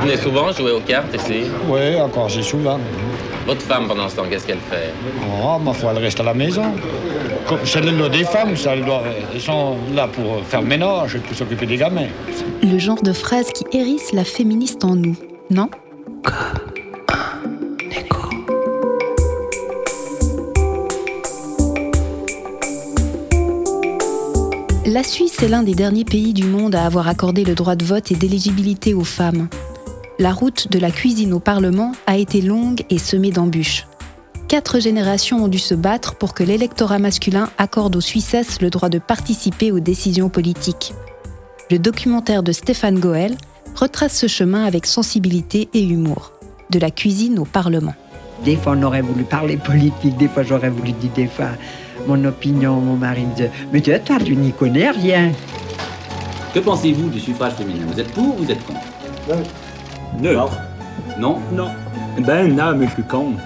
Vous venez souvent jouer aux cartes ici Oui, encore j'ai souvent. Votre femme, pendant ce temps, qu'est-ce qu'elle fait? Oh, ma foi, elle reste à la maison. Comme- C'est le lot des femmes, ça, elles, doivent- elles sont là pour faire le ménage et pour s'occuper des gamins. Le genre de phrase qui hérisse la féministe en nous, non? La Suisse est l'un des derniers pays du monde à avoir accordé le droit de vote et d'éligibilité aux femmes. La route de la cuisine au Parlement a été longue et semée d'embûches. Quatre générations ont dû se battre pour que l'électorat masculin accorde aux Suissesses le droit de participer aux décisions politiques. Le documentaire de Stéphane Goel retrace ce chemin avec sensibilité et humour. De la cuisine au Parlement. Des fois, on aurait voulu parler politique, des fois, j'aurais voulu dire des fois mon opinion. Mon mari me dit Mais toi, toi, tu n'y connais rien. Que pensez-vous du suffrage féminin? Vous êtes pour ou vous êtes contre? Neutre. Non Non? Ben non, mais je suis contre.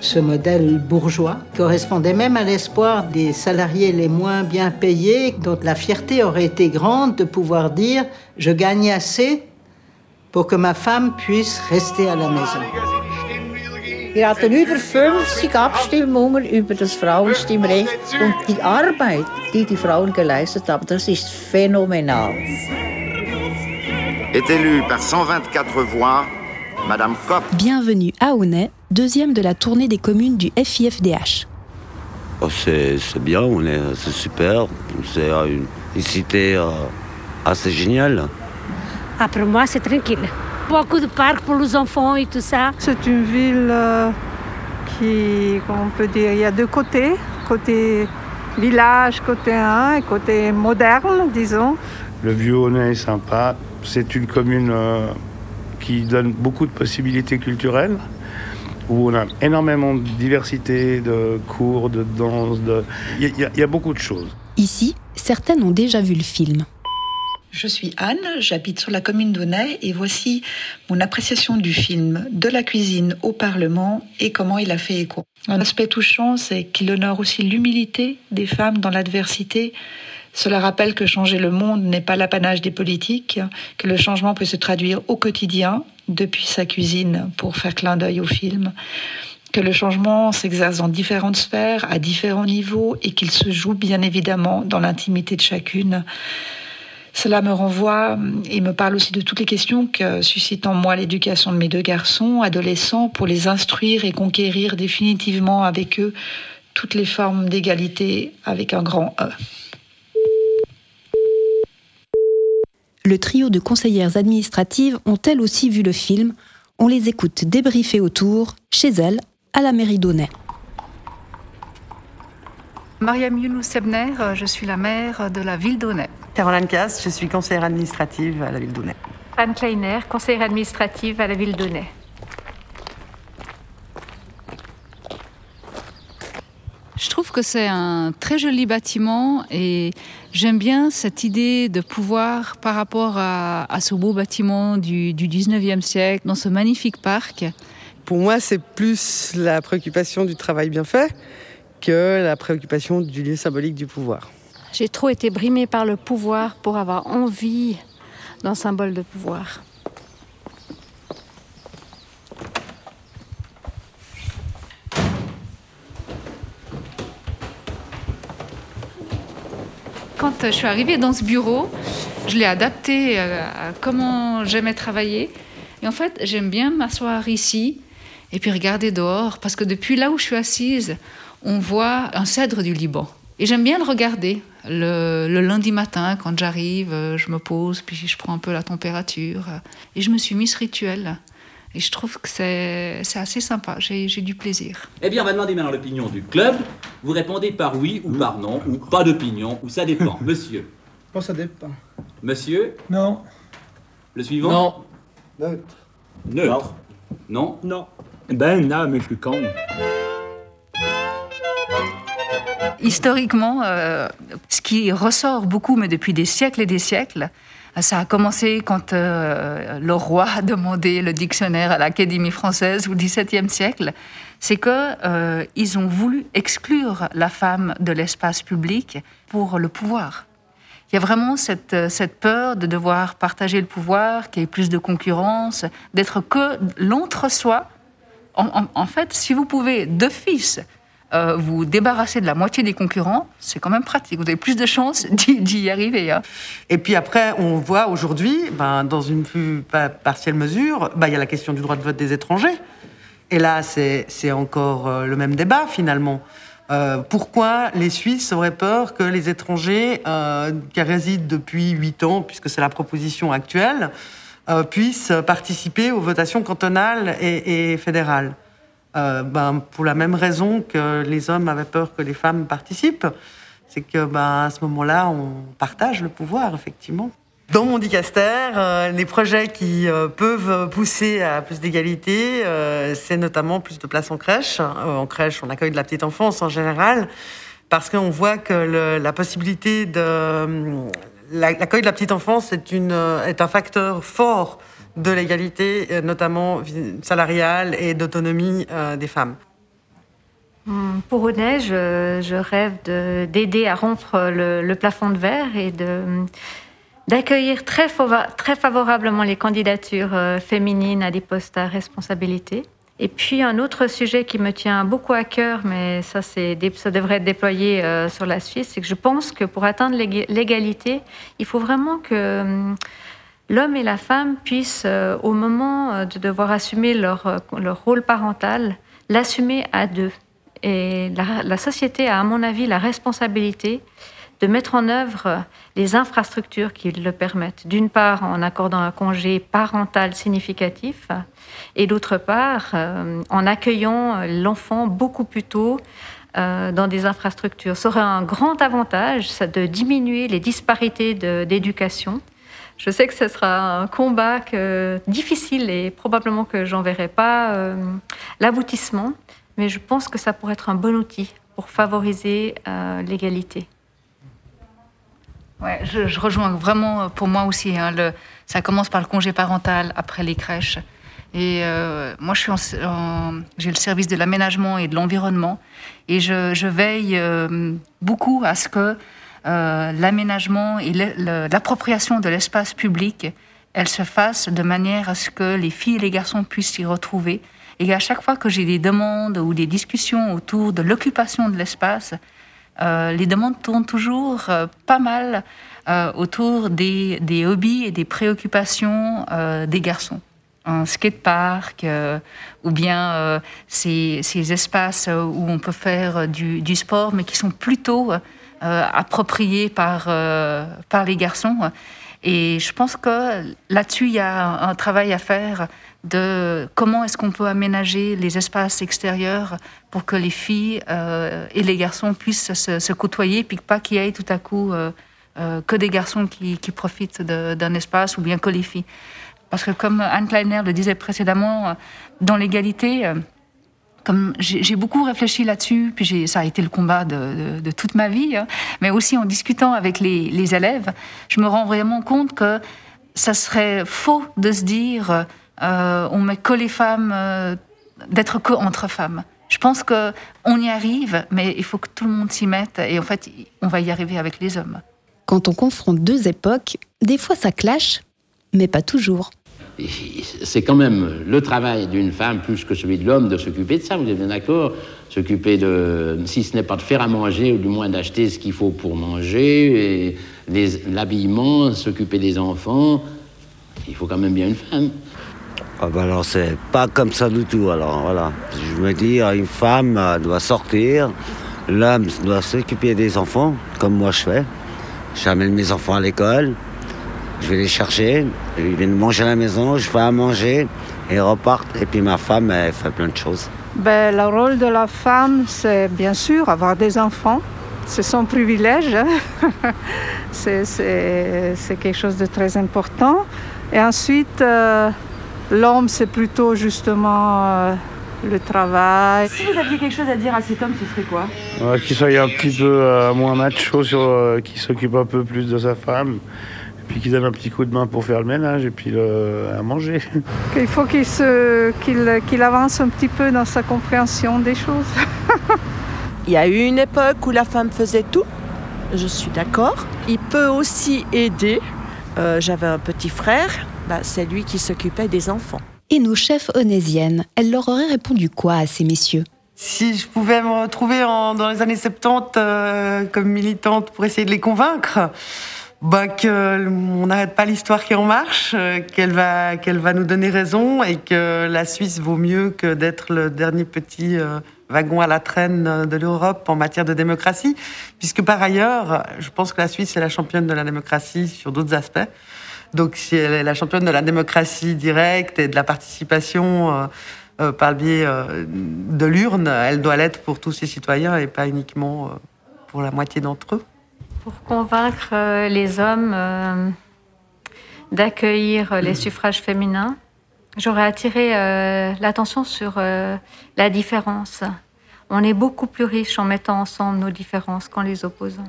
Ce modèle bourgeois correspondait même à l'espoir des salariés les moins bien payés, dont la fierté aurait été grande de pouvoir dire Je gagne assez pour que ma femme puisse rester à la maison. Wir hatten über 50 Abstimmungen über das Frauenstimmrecht und die Arbeit, die die Frauen geleistet haben, das ist phänomenal. Est élue par 124 voix, Madame Kopp. Bienvenue à Aunay, deuxième de la tournée des communes du FIFDH. Oh, c'est bien, on est, c'est super. C'est euh, une, une cité euh, assez géniale. Ah, pour moi, c'est tranquille. Beaucoup de parcs pour les enfants et tout ça. C'est une ville euh, qui, comment on peut dire, il y a deux côtés. Côté village, côté 1 et côté moderne, disons. Le vieux Honnay est sympa. C'est une commune euh, qui donne beaucoup de possibilités culturelles, où on a énormément de diversité de cours, de danse. de- Il y, a- il y a beaucoup de choses. Ici, certaines ont déjà vu le film. Je suis Anne, j'habite sur la commune d'Aunay et voici mon appréciation du film De la cuisine au Parlement et comment il a fait écho. Un aspect touchant, c'est qu'il honore aussi l'humilité des femmes dans l'adversité. Cela rappelle que changer le monde n'est pas l'apanage des politiques, que le changement peut se traduire au quotidien, depuis sa cuisine, pour faire clin d'œil au film, que le changement s'exerce dans différentes sphères, à différents niveaux, et qu'il se joue bien évidemment dans l'intimité de chacune. Cela me renvoie et me parle aussi de toutes les questions que suscite en moi l'éducation de mes deux garçons, adolescents, pour les instruire et conquérir définitivement avec eux toutes les formes d'égalité avec un grand E. Le trio de conseillères administratives ont elles aussi vu le film. On les écoute débriefer autour, chez elles, à la mairie d'Aunay. Mariam Younous Ebner, euh, je suis la maire de la ville d'Aunay. Caroline Casse, je suis conseillère administrative à la ville d'Aunay. Anne Kleiner, conseillère administrative à la ville d'Aunay. Je trouve que c'est un très joli bâtiment et j'aime bien cette idée de pouvoir, par rapport à, à ce beau bâtiment du, du 19e siècle, dans ce magnifique parc, Pour moi, c'est plus la préoccupation du travail bien fait que la préoccupation du lieu symbolique du pouvoir. J'ai trop été brimée par le pouvoir pour avoir envie d'un symbole de pouvoir. Je suis arrivée dans ce bureau, je l'ai adapté euh, à comment j'aimais travailler. Et en fait, j'aime bien m'asseoir ici et puis regarder dehors, parce que depuis là où je suis assise, on voit un cèdre du Liban. Et j'aime bien le regarder. Le, le lundi matin, quand j'arrive, euh, je me pose, puis je prends un peu la température. euh, Et je me suis mis ce rituel. Et je trouve que c'est c'est assez sympa. J'ai j'ai du plaisir. Eh bien, on va demander maintenant l'opinion du club. Vous répondez par oui ou par non, ou pas d'opinion, ou ça dépend. Monsieur. Bon, ça dépend. Monsieur. Non. Le suivant Non. Neutre. Neutre. Non Non. Ben non, mais je suis contre. Historiquement, euh, ce qui ressort beaucoup, mais depuis des siècles et des siècles, ça a commencé quand euh, le roi a demandé le dictionnaire à l'Académie française au XVIIe siècle, c'est que euh, ils ont voulu exclure la femme de l'espace public pour le pouvoir. il y a vraiment cette, cette peur de devoir partager le pouvoir, qu'il y ait plus de concurrence, d'être que l'entre-soi. En, fait, si vous pouvez d'office euh, vous débarrasser de la moitié des concurrents, c'est quand même pratique. Vous avez plus de chances d'y arriver. hein. Et puis après, on voit aujourd'hui, ben, dans une plus pa- partielle mesure, ben, il y a la question du droit de vote des étrangers. Et là, c'est encore euh, le même débat finalement. Euh, pourquoi les Suisses auraient peur que les étrangers qui résident depuis 8 ans, puisque c'est la proposition actuelle, puissent participer aux votations cantonales et fédérales? Euh, ben, Pour la même raison que les hommes avaient peur que les femmes participent, c'est que ben, à ce moment-là, on partage le pouvoir, effectivement. Dans mon dicaster, euh, les projets qui euh, peuvent pousser à plus d'égalité, c'est notamment plus de places en crèche. En crèche, on accueille de la petite enfance en général, parce qu'on voit que la possibilité de... la- L'accueil de la petite enfance est un facteur fort de l'égalité, euh, notamment salariale et d'autonomie euh, des femmes. Hum, Pour Audnay, je, rêve de- d'aider à rompre le, plafond de verre et d'accueillir très, favorablement les candidatures euh, féminines à des postes à responsabilité. Et puis un autre sujet qui me tient beaucoup à cœur, mais ça, ça devrait être déployé sur la Suisse, c'est que je pense que pour atteindre l'ég- l'égalité, il faut vraiment que l'homme et la femme puissent, euh, au moment euh, de devoir assumer leur, euh, leur rôle parental, l'assumer à deux. Et la, société a, à mon avis, la responsabilité de mettre en œuvre les infrastructures qui le permettent. D'une part, en accordant un congé parental significatif, et d'autre part, en accueillant l'enfant beaucoup plus tôt dans des infrastructures. Ça aurait un grand avantage, de diminuer les disparités d'éducation. Je sais que ce sera un combat que- difficile et probablement que j'en verrai pas euh, l'aboutissement, mais je pense que ça pourrait être un bon outil pour favoriser euh, l'égalité. Ouais, je, rejoins vraiment euh, pour moi aussi. hein, ça commence par le congé parental, après les crèches. Et moi, j'ai le service de l'aménagement et de l'environnement. Et je, veille beaucoup à ce que euh, l'aménagement et l'appropriation de l'espace public, elle se fasse de manière à ce que les filles et les garçons puissent s'y retrouver. Et à chaque fois que j'ai des demandes ou des discussions autour de l'occupation de l'espace, euh, les demandes tournent toujours euh, pas mal autour des, hobbies et des préoccupations des garçons. Un skatepark ou bien ces, ces espaces où on peut faire du sport, mais qui sont plutôt euh, appropriés par, euh, par les garçons. Et je pense que là-dessus, il y a un, travail à faire de comment est-ce qu'on peut aménager les espaces extérieurs pour que les filles euh, et les garçons puissent se, côtoyer, puis pas qu'il y ait tout à coup que des garçons qui, qui profitent d'un espace ou bien que les filles. Parce que comme Anne Kleiner le disait précédemment, dans l'égalité, comme j'ai beaucoup réfléchi là-dessus, puis ça a été le combat de, toute ma vie, hein, mais aussi en discutant avec les, les élèves, je me rends vraiment compte que ça serait faux de se dire euh, on met que les femmes, euh, d'être que entre femmes. Je pense que on y arrive, mais il faut que tout le monde s'y mette, et en fait, on va y arriver avec les hommes. Quand on confronte deux époques, des fois ça clash, mais pas toujours. C'est quand même le travail d'une femme plus que celui de l'homme de s'occuper de ça, vous êtes bien d'accord? S'occuper de, si ce n'est pas de faire à manger, ou du moins d'acheter ce qu'il faut pour manger, l'habillement, s'occuper des enfants, il faut quand même bien une femme. Ah bah alors c'est pas comme ça du tout. Alors voilà, je me dis une femme doit sortir, l'homme doit s'occuper des enfants, comme moi je fais. J'amène mes enfants à l'école, je vais les chercher, ils viennent manger à la maison, je fais à manger, et ils repartent. Et puis ma femme, elle fait plein de choses. Ben, le rôle de la femme, c'est bien sûr avoir des enfants. C'est son privilège. hein. c'est, c'est- c'est quelque chose de très important. Et ensuite, euh, l'homme, c'est plutôt justement euh, le travail. Si vous aviez quelque chose à dire à cet homme, ce serait quoi? Ouais, qu'il soit un petit peu euh, moins macho, sur, euh, qu'il s'occupe un peu plus de sa femme, puis qu'il donne un petit coup de main pour faire le ménage et puis le- à manger. Il faut qu'il, avance un petit peu dans sa compréhension des choses. Il y a eu une époque où la femme faisait tout. je suis d'accord. Il peut aussi aider. Euh, J'avais un petit frère, bah, c'est lui qui s'occupait des enfants. Et nos chefs onésiennes, elles leur auraient répondu quoi à ces messieurs? Si je pouvais me retrouver en- dans les années 70 euh, comme militante pour essayer de les convaincre, bah, qu'on n'arrête pas l'histoire qui est en marche, euh, qu'elle va, qu'elle va nous donner raison et que la Suisse vaut mieux que d'être le dernier petit euh, wagon à la traîne de l'Europe en matière de démocratie, puisque par ailleurs, je pense que la Suisse est la championne de la démocratie sur d'autres aspects. Donc, si elle est la championne de la démocratie directe et de la participation euh, euh, par le biais euh, de l'urne, elle doit l'être pour tous ses citoyens et pas uniquement euh, pour la moitié d'entre eux. Pour convaincre euh, les hommes euh, d'accueillir euh, les suffrages féminins, j'aurais attiré l'attention sur la différence. On est beaucoup plus riche en mettant ensemble nos différences qu'en les opposant.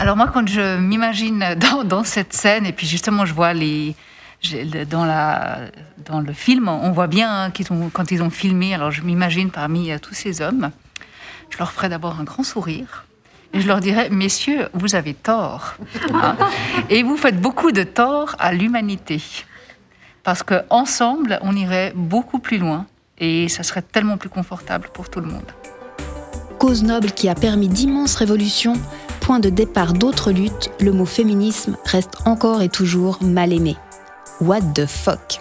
Alors moi, quand je m'imagine dans, cette scène, et puis justement, je vois les... Dans, la, dans le film, on voit bien hein, ont, quand ils ont filmé, alors je m'imagine parmi tous ces hommes, je leur ferai d'abord un grand sourire. Et je leur dirais, messieurs, vous avez tort. hein. et vous faites beaucoup de tort à l'humanité. Parce qu'ensemble, on irait beaucoup plus loin. Et ça serait tellement plus confortable pour tout le monde. Cause noble qui a permis d'immenses révolutions, point de départ d'autres luttes, le mot féminisme reste encore et toujours mal aimé. What the fuck?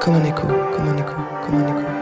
Comme un écho, comme un écho, comme un écho.